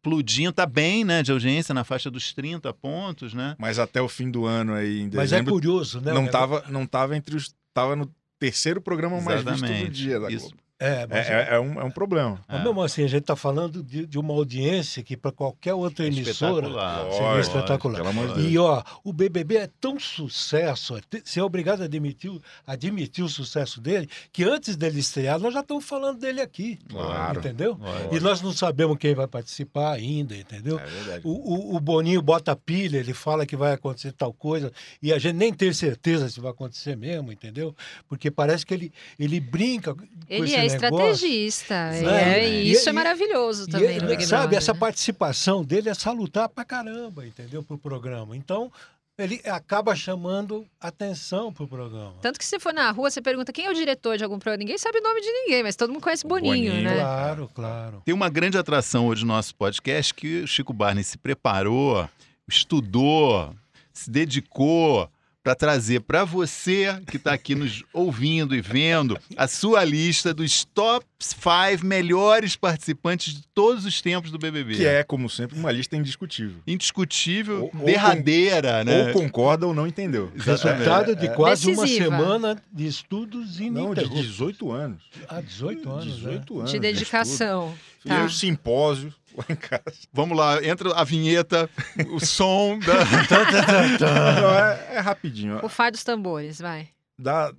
explodindo, tá bem, né, de audiência na faixa dos 30 pontos, né? Mas até o fim do ano aí, em Mas é dezembro, curioso, né? não, tava, não tava entre os. Tava no terceiro programa mais visto do Exatamente. dia da Isso. Globo. É, mas, É, é- é um, é um problema. mas mesmo assim, a gente está falando de, de uma audiência que para qualquer outra É emissora espetacular. seria espetacular. E ó, o BBB é tão sucesso, é você é obrigado a admitir, o- admitir o sucesso dele, que antes dele estrear, nós já estamos falando dele aqui. Claro. Entendeu? E nós não sabemos quem vai participar ainda, entendeu? É verdade. O, o, o Boninho bota pilha, ele fala que vai acontecer tal coisa, e a gente nem tem certeza se vai acontecer mesmo, entendeu? Porque parece que ele, ele brinca com Ele esse é negócio. Estrategista. É, é, e- e isso e- é maravilhoso E também ele- no Big sabe, Brother, essa né? participação dele é salutar pra caramba, entendeu? Pro programa. Então, ele acaba chamando atenção pro programa. Tanto que se for na rua, você pergunta quem é o diretor de algum programa. Ninguém sabe o nome de ninguém, mas todo mundo conhece Boninho, Boninho, né? Claro, claro. Tem uma grande atração hoje no nosso podcast que o Chico Barney se preparou, estudou, se dedicou para trazer para você que está aqui nos ouvindo e vendo a sua lista dos top 5 melhores participantes de todos os tempos do BBB. Que é, como sempre, uma lista indiscutível. Indiscutível, Ou- ou derradeira, né? Ou concorda ou não entendeu. Resultado de quase uma Decisiva. semana de estudos Não, de ininterruptos. 18 anos. Ah, 18 anos, 18 anos. De dedicação. Fiz Tá. um simpósio lá em casa. Vamos lá, entra a vinheta, o som da. Não, é, é rapidinho. O far dos tambores, vai. Dá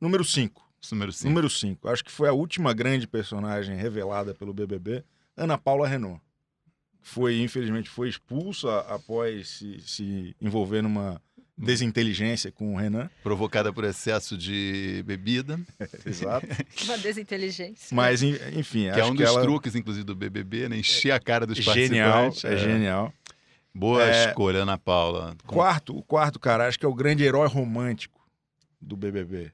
número 5. Número 5. Número 5. Acho que foi a última grande personagem revelada pelo BBB, Ana Paula Renault. Foi, infelizmente, foi expulsa após se, se envolver numa desinteligência com o Renan. Provocada por excesso de bebida, Exato. Uma desinteligência. Mas, en- enfim, que acho é um que dos ela... truques, inclusive, do BBB, né? Encher a cara dos Genial, participantes. é, genial. Boa É, escolha, Ana Paula. Com- Quarto, o quarto, cara, acho que é o grande herói romântico do BBB.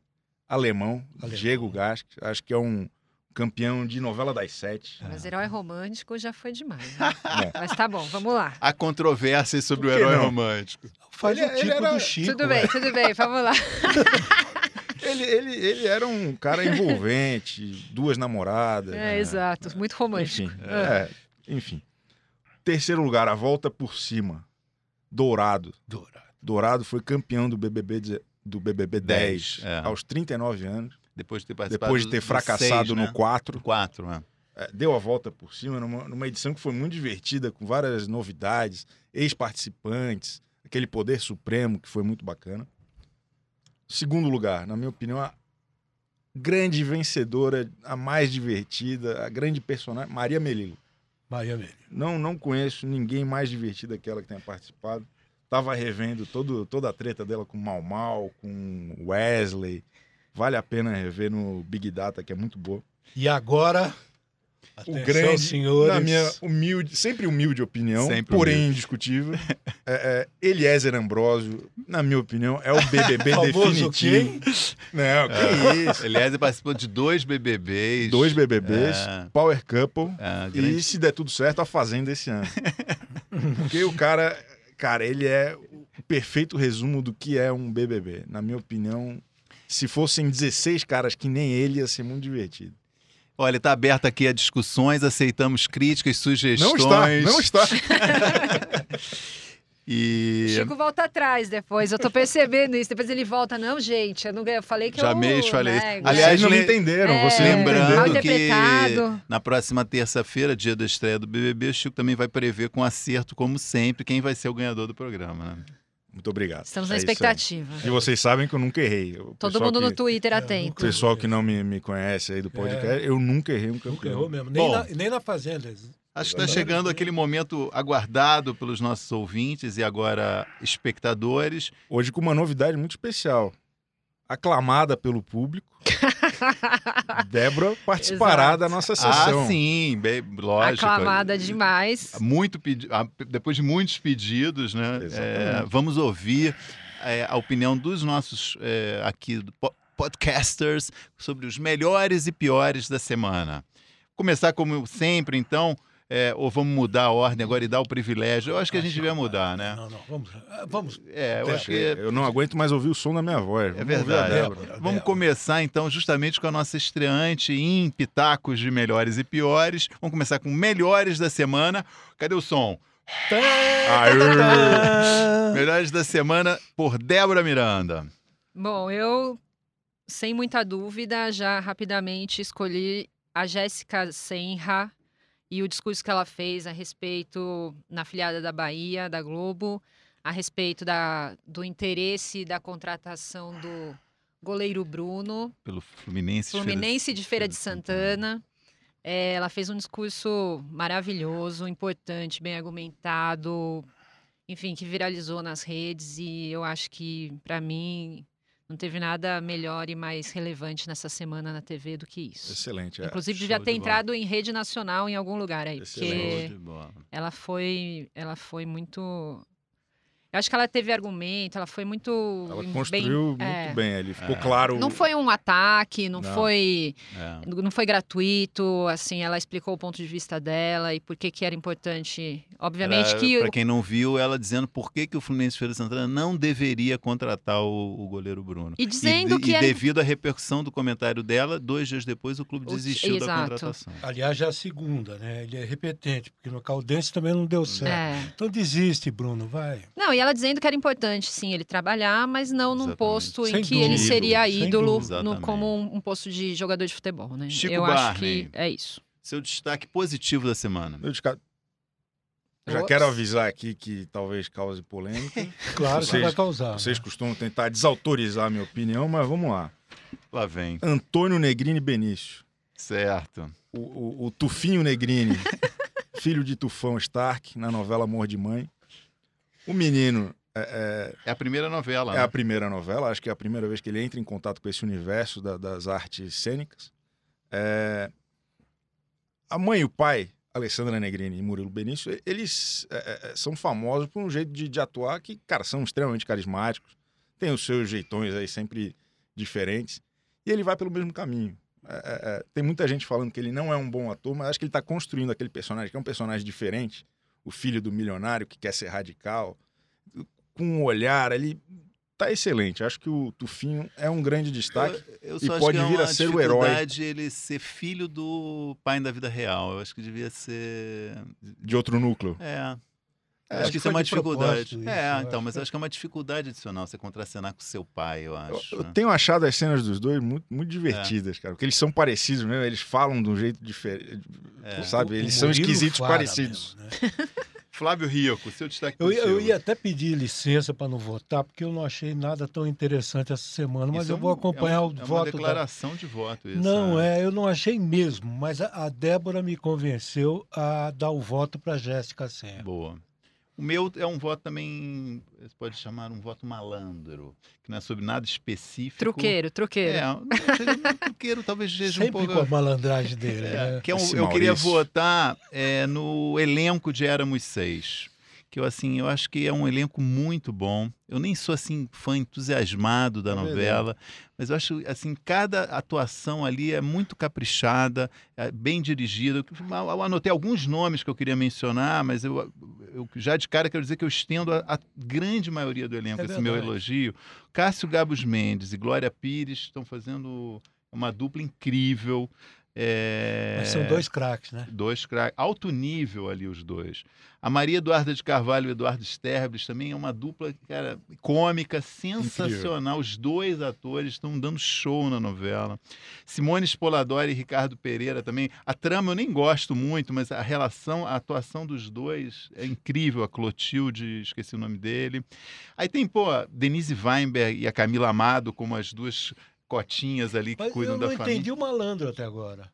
Alemão, Alemão. Diego Gasque. Acho que é um campeão de novela das sete. Mas herói romântico já foi demais. Né? Mas tá bom, vamos lá. Há controvérsias sobre o herói não? romântico. Faz ele, o tipo era... do Chico. Tudo bem, tudo bem, vamos lá. ele, ele, ele era um cara envolvente, duas namoradas. É, né? exato, muito romântico. Enfim, é. É, enfim. Terceiro lugar, a volta por cima. Dourado. Dourado. Dourado foi campeão do BBB, do BBB 10, 10 é. aos 39 anos. Depois de ter participado Depois de ter fracassado seis, no né? 4. 4, é. é. Deu a volta por cima numa, numa edição que foi muito divertida, com várias novidades, ex-participantes, aquele poder supremo que foi muito bacana. Segundo lugar, na minha opinião, a grande vencedora, a mais divertida, a grande personagem, Maria Melilo. Maria Melilo. Não, não conheço ninguém mais divertida que ela que tenha participado. Tava revendo todo, toda a treta dela com Mal Mal, com Wesley. Vale a pena rever no Big Data, que é muito boa. E agora, Atenção, o grande, senhores. na minha humilde, sempre humilde opinião, sempre porém humilde. indiscutível, é, é, Eliezer Ambrosio, na minha opinião, é o BBB definitivo. Não, que é. isso. Eliezer participou de dois BBBs. Dois BBBs, é. Power Couple, é, grande... e se der tudo certo, a Fazenda esse ano. Porque o cara, cara, ele é o perfeito resumo do que é um BBB. Na minha opinião, se fossem 16 caras que nem ele, ia ser muito divertido. Olha, está aberto aqui a discussões, aceitamos críticas, sugestões. Não está, não está. E... O Chico volta atrás depois, eu tô percebendo isso. Depois ele volta, não, gente, eu, não, eu falei que Jamais eu... falei né, isso. Aliás, não le... entenderam. É, você lembrando que na próxima terça-feira, dia da estreia do BBB, o Chico também vai prever com acerto, como sempre, quem vai ser o ganhador do programa. Né? Muito obrigado. Estamos na é expectativa. E vocês sabem que eu nunca errei. O Todo mundo que, no Twitter atento. O pessoal que não me, me conhece aí do podcast, é. eu nunca errei um campeão. Nunca errou mesmo. Nem, Bom, na, nem na Fazenda. Acho que está chegando aquele momento aguardado pelos nossos ouvintes e agora espectadores. Hoje com uma novidade muito especial. Aclamada pelo público. Débora participará Exato. da nossa sessão. Ah, sim, bem, lógico. Aclamada demais. Muito pedi ah, depois de muitos pedidos, né? É, vamos ouvir é, a opinião dos nossos é, aqui podcasters sobre os melhores e piores da semana. Começar como sempre, então, é, ou vamos mudar a ordem agora e dar o privilégio? Eu acho que a gente devia mudar, né? Não, não, vamos. Ah, vamos. É, eu acho que. Eu não aguento mais ouvir o som da minha voz. É verdade. Vamos começar então justamente com a nossa estreante em Pitacos de Melhores e Piores. Vamos começar com Melhores da Semana. Cadê o som? Melhores da Semana por Débora Miranda. Bom, eu, sem muita dúvida, já rapidamente escolhi a Jéssica Senra e o discurso que ela fez a respeito, na filiada da Bahia, da Globo, a respeito da, do interesse da contratação do goleiro Bruno. Pelo Fluminense, Fluminense de Feira de Santana. É, ela fez um discurso maravilhoso, importante, bem argumentado, enfim, que viralizou nas redes e eu acho que, para mim, não teve nada melhor e mais relevante nessa semana na TV do que isso. Excelente. É. Inclusive, devia ter de entrado em rede nacional em algum lugar aí. Excelente. Porque ela foi, ela foi muito eu acho que ela teve argumento, ela foi muito. Ela construiu bem, muito é. bem ali, ficou é. claro. Não foi um ataque, não, não. foi. É. Não foi gratuito, assim, ela explicou o ponto de vista dela e por que, que era importante. Obviamente era, que. Para quem não viu, ela dizendo por que, que o Fluminense Feira Santana não deveria contratar o, o goleiro Bruno. E dizendo e, que. E era... devido à repercussão do comentário dela, dois dias depois o clube desistiu o... da contratação. Aliás, já é a segunda, né? Ele é repetente, porque no Caldense também não deu certo. É. Então desiste, Bruno, vai. Não, e ela dizendo que era importante, sim, ele trabalhar, mas não Exatamente. num posto sem em que dúvida, ele seria ídolo no, como um, um, posto de jogador de futebol, né? Chico Eu Barney, acho que é isso. Seu destaque positivo da semana. Meu destaque... Já Ops. quero avisar aqui que talvez cause polêmica. claro vocês, que vai causar. Vocês né? costumam tentar desautorizar a minha opinião, mas vamos lá. Lá vem. Antônio Negrini Benício. Certo. O, o, o Tufinho Negrini, filho de Tufão Stark, na novela Amor de Mãe. O menino é, é, é, a primeira novela. É né? a primeira novela, acho que é a primeira vez que ele entra em contato com esse universo da, das artes cênicas. É... A mãe e o pai, Alessandra Negrini e Murilo Benício, eles é, é, é, são famosos por um jeito de, de, atuar que, cara, são extremamente carismáticos, têm os seus jeitões aí sempre diferentes, e ele vai pelo mesmo caminho. É, é, tem muita gente falando que ele não é um bom ator, mas acho que ele está construindo aquele personagem, que é um personagem diferente, o filho do milionário que quer ser radical, com um olhar ali. Tá excelente. Acho que o Tufinho é um grande destaque eu, eu e pode é vir a ser o herói. ele ser filho do pai da vida real. Eu acho que devia ser de outro núcleo. É. É, acho que isso é uma dificuldade. Isso, é, então, mas acho que é uma dificuldade adicional você contracenar com seu pai, eu acho. Eu, eu tenho achado as cenas dos dois muito, muito divertidas, é. cara. Porque eles são parecidos mesmo, eles falam de um jeito diferente. É. Sabe? Eles o são esquisitos parecidos. Mesmo, né? Flávio Rico, seu destaque eu, eu ia até pedir licença para não votar, porque eu não achei nada tão interessante essa semana, mas isso eu vou acompanhar é um, o é voto. É uma declaração da... de voto, isso. Não, é. é, eu não achei mesmo, mas a, a Débora me convenceu a dar o voto para Jéssica Senra. Boa. O meu é um voto também, você pode chamar um voto malandro, que não é sobre nada específico. Truqueiro, truqueiro. É, um truqueiro talvez seja Sempre um pouco... com a malandragem dele, é, né? Que é um, eu queria votar é, no elenco de Éramos Seis que eu assim, eu acho que é um elenco muito bom. Eu nem sou assim fã entusiasmado da é novela, mas eu acho assim, cada atuação ali é muito caprichada, é bem dirigida. Eu anotei alguns nomes que eu queria mencionar, mas eu, eu já de cara quero dizer que eu estendo a, a grande maioria do elenco é esse verdade. meu elogio. Cássio Gabos Mendes e Glória Pires estão fazendo uma dupla incrível. É... Mas são dois craques, né? Dois craques. Alto nível ali os dois. A Maria Eduarda de Carvalho e o Eduardo Sterblis também é uma dupla, cara, cômica, sensacional. Incrível. Os dois atores estão dando show na novela. Simone Spoladori e Ricardo Pereira também. A trama eu nem gosto muito, mas a relação, a atuação dos dois é incrível. A Clotilde, esqueci o nome dele. Aí tem, pô, Denise Weinberg e a Camila Amado como as duas cotinhas ali que Mas cuidam da família. Eu não entendi o malandro até agora.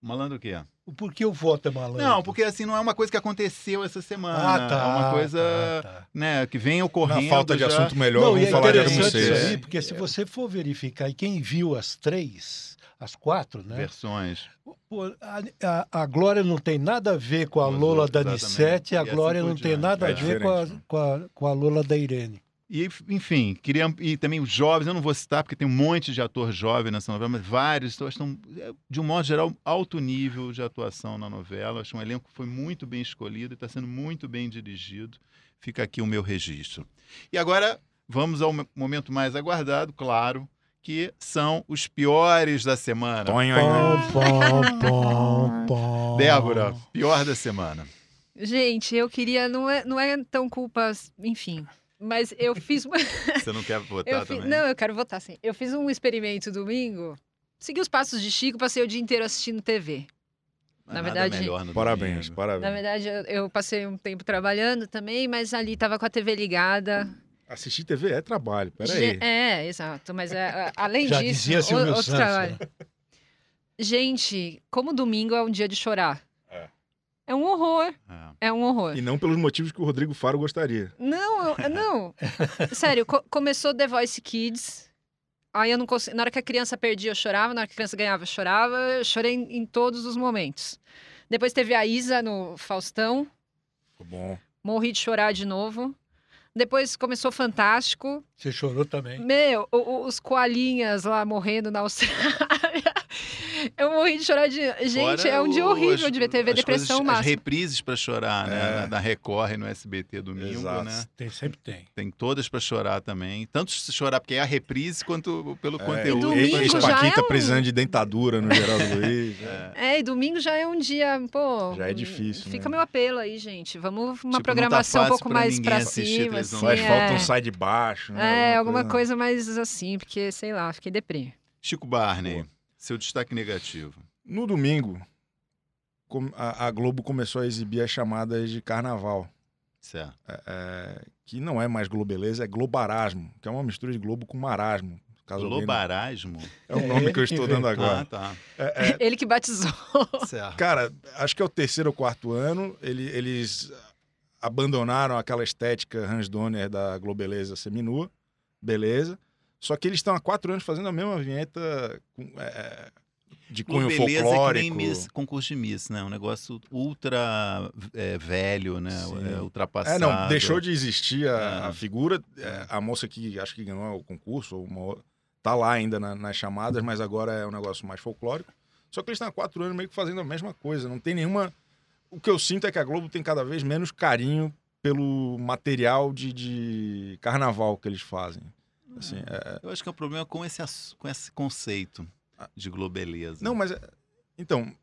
Malandro o quê? Por que o voto é malandro? Não, porque assim não é uma coisa que aconteceu essa semana. Ah, tá, é uma coisa tá, tá. Né, que vem ocorrendo. Na falta já... de assunto melhor, não, vamos é falar de isso aí, porque se você for verificar, e quem viu as três, as quatro, né? Versões. Pô, a, a, a, Glória não tem nada a ver com a Lola da Nissete, a assim Glória assim não tem nada é a ver com a, com a, com a Lola da Irene. E, enfim, queria. E também os jovens, eu não vou citar, porque tem um monte de ator jovem nessa novela, mas vários estão, é, de um modo geral, alto nível de atuação na novela. Acho um elenco que foi muito bem escolhido e está sendo muito bem dirigido. Fica aqui o meu registro. E agora vamos ao momento mais aguardado, claro, que são os piores da semana. Pom, pom, pom, Débora, pior da semana. Gente, eu queria. Não é, não é tão culpa. Enfim. Mas eu fiz. Você não quer votar fiz... também? Não, eu quero votar sim. Eu fiz um experimento domingo. Segui os passos de Chico, passei o dia inteiro assistindo TV. Na verdade, parabéns, parabéns. Na verdade, eu, eu, passei um tempo trabalhando também, mas ali tava com a TV ligada. Assistir TV é trabalho, peraí. É, exato. Mas é, além Já disso, dizia Silvio outro Santos, trabalho. Né? Gente, como domingo é um dia de chorar. É um horror. É. é. um horror. E não pelos motivos que o Rodrigo Faro gostaria. Não, não. Sério, co começou The Voice Kids. Aí eu não consigo. Na hora que a criança perdia, eu chorava. Na hora que a criança ganhava, eu chorava. Eu chorei em, em todos os momentos. Depois teve a Isa no Faustão. Ficou bom. Morri de chorar de novo. Depois começou Fantástico. Você chorou também? Meu, os coalinhas lá morrendo na Austrália. Eu morri de chorar de. Gente, Fora é um dia horrível de ver TV, depressão coisas, máxima. As reprises para chorar, né? É. Na Record e no SBT domingo, Exato. né? Tem, sempre tem. Tem todas para chorar também. Tanto chorar porque é a reprise, quanto pelo é. conteúdo. E Ex-Paquita é um... precisando de dentadura no Geraldo Luiz. É. é. e domingo já é um dia, pô. Já é difícil. Fica né? meu apelo aí, gente. Vamos uma tipo, programação tá um pouco mais para cima. Assim, Faz é... falta um sai de baixo. Né? É, alguma, coisa... coisa mais assim, porque, sei lá, fiquei deprê. Chico Barney. Pô. Seu destaque negativo. No domingo, a, Globo começou a exibir as chamadas de carnaval. Certo. É, é, que não é mais Globeleza, é Globarasmo, que é uma mistura de Globo com marasmo. Globarasmo? É o nome que eu estou dando agora. Ah, tá. É, é... Ele que batizou. Certo. Cara, acho que é o terceiro ou quarto ano. Ele, eles abandonaram aquela estética Hans Donner da Globeleza seminua. Beleza. Só que eles estão há quatro anos fazendo a mesma vinheta com, é, de cunho beleza folclórico. É que nem miss, concurso de Miss, né? Um negócio ultra é, velho, né? É, ultrapassado. É, não, deixou de existir a, é. a figura. É, a moça que acho que ganhou o concurso, uma tá lá ainda na, nas chamadas, mas agora é um negócio mais folclórico. Só que eles estão há quatro anos meio que fazendo a mesma coisa. Não tem nenhuma. O que eu sinto é que a Globo tem cada vez menos carinho pelo material de, de carnaval que eles fazem. Assim, é... Eu acho que é um problema com esse, com esse conceito de globeleza. Não, mas. Então,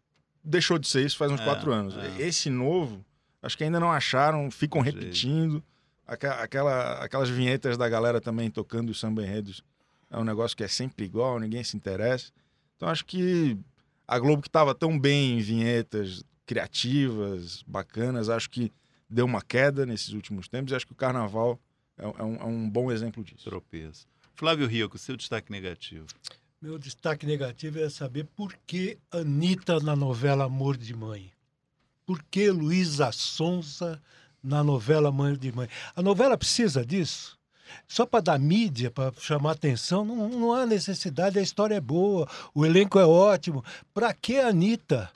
deixou de ser isso faz uns é, quatro anos. É. Esse novo, acho que ainda não acharam, ficam repetindo. Aquela, aquelas vinhetas da galera também tocando os samba enredos. É um negócio que é sempre igual, ninguém se interessa. Então acho que a Globo que estava tão bem em vinhetas criativas, bacanas, acho que deu uma queda nesses últimos tempos e acho que o Carnaval é, é, um, é um, bom exemplo disso. Tropeço. Flávio Rico, seu destaque negativo. Meu destaque negativo é saber por que Anitta na novela Amor de Mãe. Por que Luísa Sonza na novela Mãe de Mãe? A novela precisa disso? só para dar mídia, para chamar atenção, não, não há necessidade, a história é boa, o elenco é ótimo. Para que Anitta?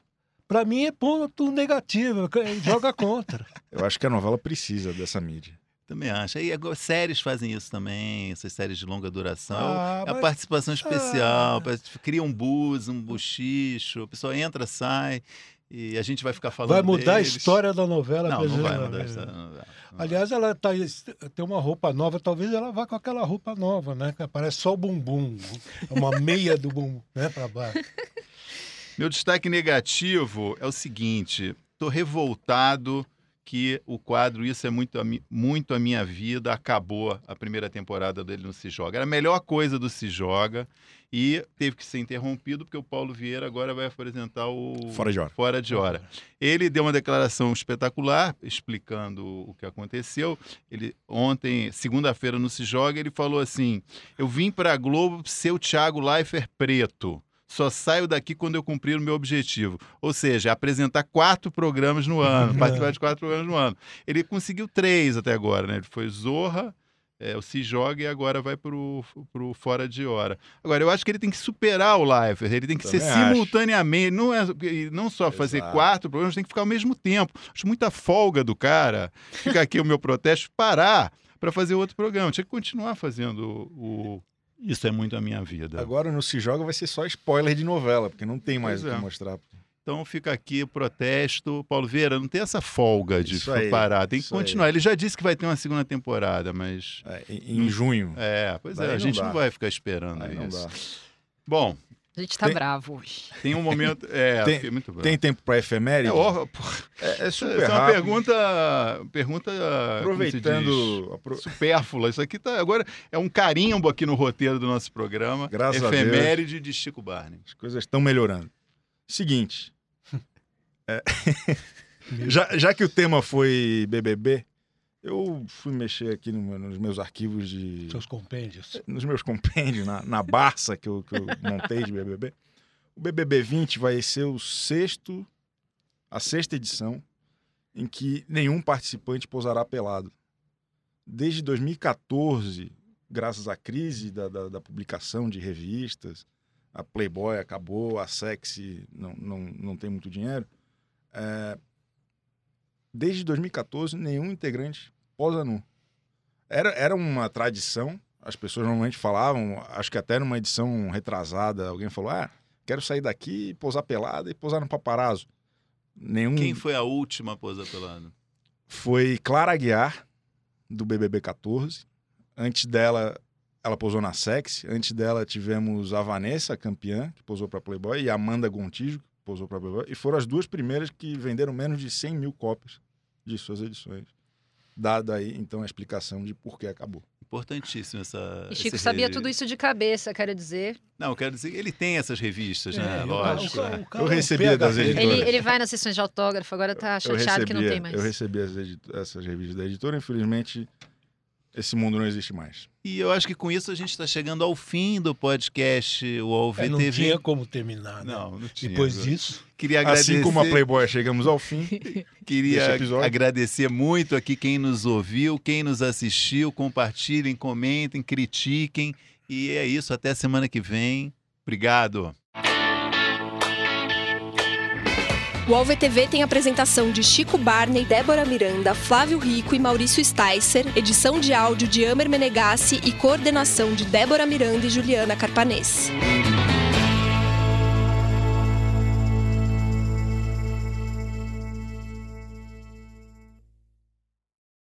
Para mim é ponto negativo, joga contra. Eu acho que a novela precisa dessa mídia. Também acho. E agora, séries fazem isso também, essas séries de longa duração. Ah, é a participação especial, ah. cria um buzz, um buchicho, a pessoa entra, sai. E a gente vai ficar falando. Vai mudar deles. a história da novela. Não, não vai mudar a história da novela. Aliás, ela tá, tem uma roupa nova, talvez ela vá com aquela roupa nova, né? Que aparece só o bumbum. Uma meia do bumbum, né? Pra baixo. Meu destaque negativo é o seguinte: tô revoltado que o quadro Isso é muito a, muito a Minha Vida acabou a primeira temporada dele no Se Joga. Era a melhor coisa do Se Joga e teve que ser interrompido porque o Paulo Vieira agora vai apresentar o Fora de Hora. Fora de hora. Ele deu uma declaração espetacular explicando o que aconteceu. Ele ontem, segunda-feira no Se Joga, ele falou assim: "Eu vim para a Globo ser o Thiago Leifert preto" só saio daqui quando eu cumprir o meu objetivo. Ou seja, apresentar quatro programas no ano, participar de quatro programas no ano. Ele conseguiu três até agora, né? Ele foi Zorra, é, o Se Joga e agora vai pro, pro Fora de Hora. Agora, eu acho que ele tem que superar o Life, ele tem que Também ser acho. simultaneamente, não, é, não só Exato. fazer quatro programas, tem que ficar ao mesmo tempo. Acho muita folga do cara, fica aqui o meu protesto, parar para fazer outro programa. Tinha que continuar fazendo o, isso é muito a minha vida. Agora no Se Joga vai ser só spoiler de novela, porque não tem mais o que é. mostrar. Então fica aqui o protesto. Paulo Vieira, não tem essa folga de aí, parar, tem que continuar. Aí. Ele já disse que vai ter uma segunda temporada, mas. É, em, em, junho. É, pois é, a gente não, não vai ficar esperando aí isso. Não dá. Bom, a gente tá tem, bravo hoje. Tem um momento. É, tem, muito bravo. Tem tempo para efeméride? É, é, é super é uma pergunta. Pergunta. Aproveitando. Apro... Supérflua. Isso aqui tá. Agora é um carimbo aqui no roteiro do nosso programa. Graças efeméride a Deus. de Chico Barney. As coisas estão melhorando. Seguinte. é, já, já que o tema foi BBB, eu fui mexer aqui no, nos meus arquivos de. Seus compêndios. Nos meus compêndios, na, na Barça que eu, que eu montei de BBB. O BBB 20 vai ser o sexto, a sexta edição em que nenhum participante posará pelado. Desde 2014, graças à crise da, da, da publicação de revistas, a Playboy acabou, a Sexy não, não, não tem muito dinheiro. É, desde 2014, nenhum integrante posa nu. Era, era uma tradição, as pessoas normalmente falavam, acho que até numa edição retrasada, alguém falou: ah, quero sair daqui, posar pelada e posar no paparazzo. Nenhum... Quem foi a última a posar pelada? Foi Clara Aguiar, do BBB 14. Antes dela, ela posou na Sex. Antes dela, tivemos a Vanessa, campeã, que posou para Playboy, e a Amanda Gontijo, que posou para Playboy. E foram as duas primeiras que venderam menos de 100 mil cópias de suas edições dada aí então a explicação de por que acabou. Importantíssimo essa. E Chico sabia tudo isso de cabeça, quero dizer. Não, eu quero dizer que ele tem essas revistas, né? é, né? Lógico. O, o, o, eu recebia das editoras. Ele, ele, vai nas sessões de autógrafo, agora tá chateado recebia, que não tem mais. Eu recebi essas revistas da editora, infelizmente esse mundo não existe mais. E eu acho que com isso a gente está chegando ao fim do podcast o VTV. É, não tinha como terminar, né? Não, não tinha. Depois disso. Queria agradecer... Assim como a Playboy chegamos ao fim. Queria agradecer muito aqui quem nos ouviu, quem nos assistiu. Compartilhem, comentem, critiquem. E é isso. Até semana que vem. Obrigado. O AlvTV tem apresentação de Chico Barney, Débora Miranda, Flávio Rico e Maurício Sticer, edição de áudio de Amer Menegassi e coordenação de Débora Miranda e Juliana Carpanês.